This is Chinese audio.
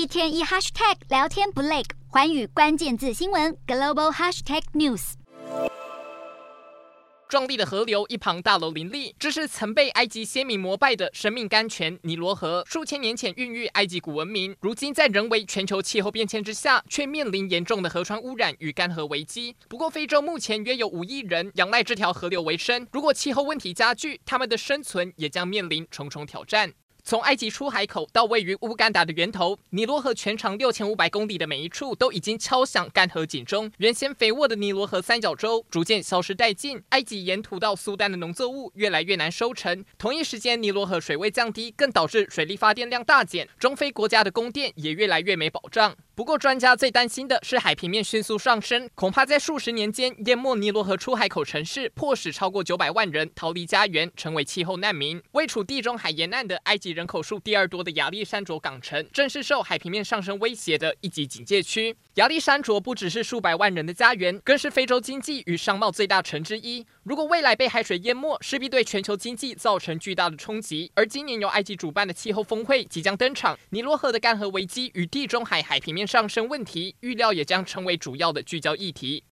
一天一 hashtag 聊天不累，环宇关键字新闻 global hashtag news。壮丽的河流，一旁大楼林立，这是曾被埃及先民膜拜的生命甘泉——尼罗河。数千年前孕育埃及古文明，如今在人为全球气候变迁之下，却面临严重的河川污染与干涸危机。不过，非洲目前约有五亿人仰赖这条河流为生，如果气候问题加剧，他们的生存也将面临重重挑战。从埃及出海口到位于乌干达的源头，尼罗河全长六千五百公里的每一处都已经敲响干涸警钟。原先肥沃的尼罗河三角洲逐渐消失殆尽，埃及沿途到苏丹的农作物越来越难收成。同一时间，尼罗河水位降低，更导致水力发电量大减，中非国家的供电也越来越没保障。不过，专家最担心的是海平面迅速上升，恐怕在数十年间淹没尼罗河出海口城市，迫使超过九百万人逃离家园，成为气候难民。位处地中海沿岸的埃及人口数第二多的亚历山卓港城，正是受海平面上升威胁的一级警戒区。亚历山卓不只是数百万人的家园，更是非洲经济与商贸最大城之一。如果未来被海水淹没，势必对全球经济造成巨大的冲击。而今年由埃及主办的气候峰会即将登场，尼罗河的干涸危机与地中海海平面上升问题，预料也将成为主要的聚焦议题。